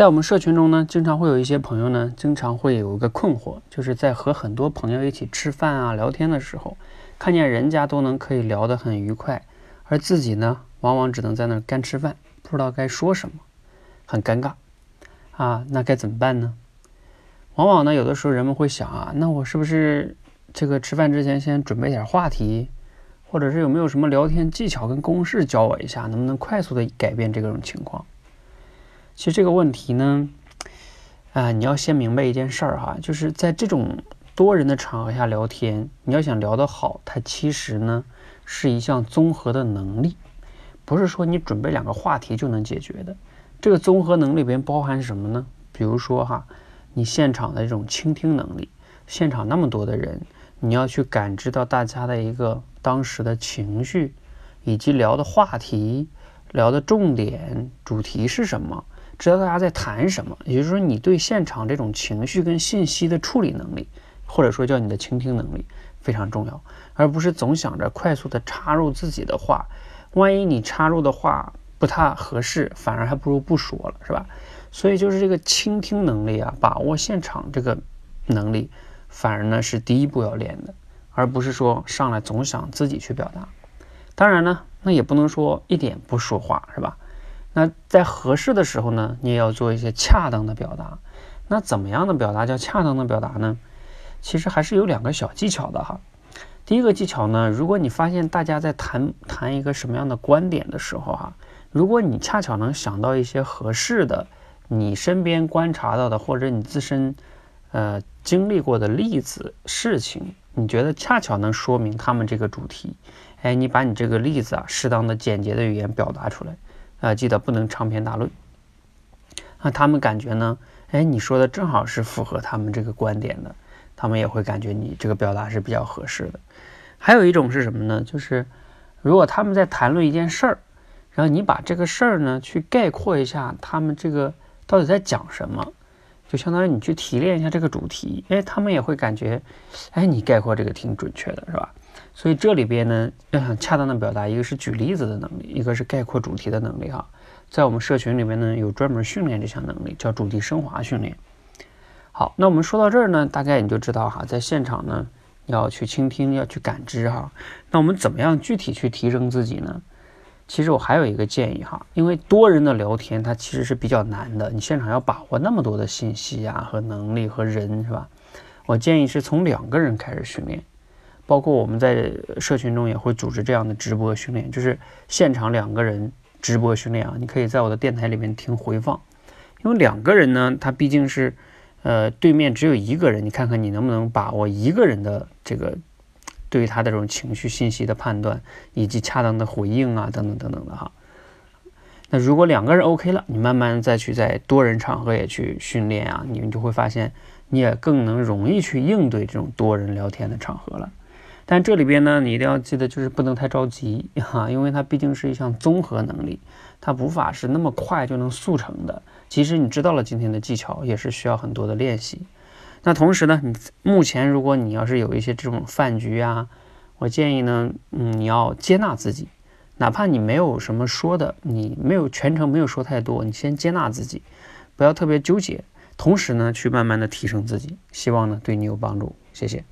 在我们社群中呢，经常会有一些朋友呢，经常会有一个困惑，就是在和很多朋友一起吃饭啊、聊天的时候，看见人家都能可以聊得很愉快，而自己呢，往往只能在那干吃饭，不知道该说什么，很尴尬啊。那该怎么办呢？往往呢，有的时候人们会想啊，那我是不是这个吃饭之前先准备点话题，或者是有没有什么聊天技巧跟公式教我一下，能不能快速的改变这种情况？其实这个问题呢，啊，你要先明白一件事儿哈，就是在这种多人的场合下聊天，你要想聊得好，它其实呢是一项综合的能力，不是说你准备两个话题就能解决的。这个综合能力里边包含什么呢？比如说哈。你现场的这种倾听能力，现场那么多的人，你要去感知到大家的一个当时的情绪，以及聊的话题、聊的重点主题是什么，知道大家在谈什么。也就是说，你对现场这种情绪跟信息的处理能力，或者说叫你的倾听能力非常重要，而不是总想着快速的插入自己的话。万一你插入的话不太合适，反而还不如不说了，是吧？所以就是这个倾听能力啊，把握现场这个能力，反而呢是第一步要练的，而不是说上来总想自己去表达。当然呢，那也不能说一点不说话，是吧？那在合适的时候呢，你也要做一些恰当的表达。那怎么样的表达叫恰当的表达呢？其实还是有两个小技巧的哈。第一个技巧呢，如果你发现大家在谈谈一个什么样的观点的时候哈，如果你恰巧能想到一些合适的。你身边观察到的，或者你自身，呃，经历过的例子、事情，你觉得恰巧能说明他们这个主题，哎，你把你这个例子啊，适当的简洁的语言表达出来，啊，记得不能长篇大论。那他们感觉呢，哎，你说的正好是符合他们这个观点的，他们也会感觉你这个表达是比较合适的。还有一种是什么呢？就是如果他们在谈论一件事儿，然后你把这个事儿呢，去概括一下他们这个。到底在讲什么？就相当于你去提炼一下这个主题，哎，他们也会感觉，哎，你概括这个挺准确的，是吧？所以这里边呢，要想恰当的表达，一个是举例子的能力，一个是概括主题的能力哈。在我们社群里面呢，有专门训练这项能力，叫主题升华训练。好，那我们说到这儿呢，大概你就知道哈，在现场呢，要去倾听，要去感知哈。那我们怎么样具体去提升自己呢？其实我还有一个建议哈，因为多人的聊天它其实是比较难的，你现场要把握那么多的信息啊和能力和人是吧？我建议是从两个人开始训练，包括我们在社群中也会组织这样的直播训练，就是现场两个人直播训练啊，你可以在我的电台里面听回放，因为两个人呢，他毕竟是呃对面只有一个人，你看看你能不能把握一个人的这个。对于他的这种情绪信息的判断，以及恰当的回应啊，等等等等的哈。那如果两个人 OK 了，你慢慢再去在多人场合也去训练啊，你们就会发现，你也更能容易去应对这种多人聊天的场合了。但这里边呢，你一定要记得，就是不能太着急哈，因为它毕竟是一项综合能力，它无法是那么快就能速成的。即使你知道了今天的技巧，也是需要很多的练习。那同时呢，你目前如果你要是有一些这种饭局啊，我建议呢，嗯，你要接纳自己，哪怕你没有什么说的，你没有全程没有说太多，你先接纳自己，不要特别纠结，同时呢，去慢慢的提升自己，希望呢对你有帮助，谢谢。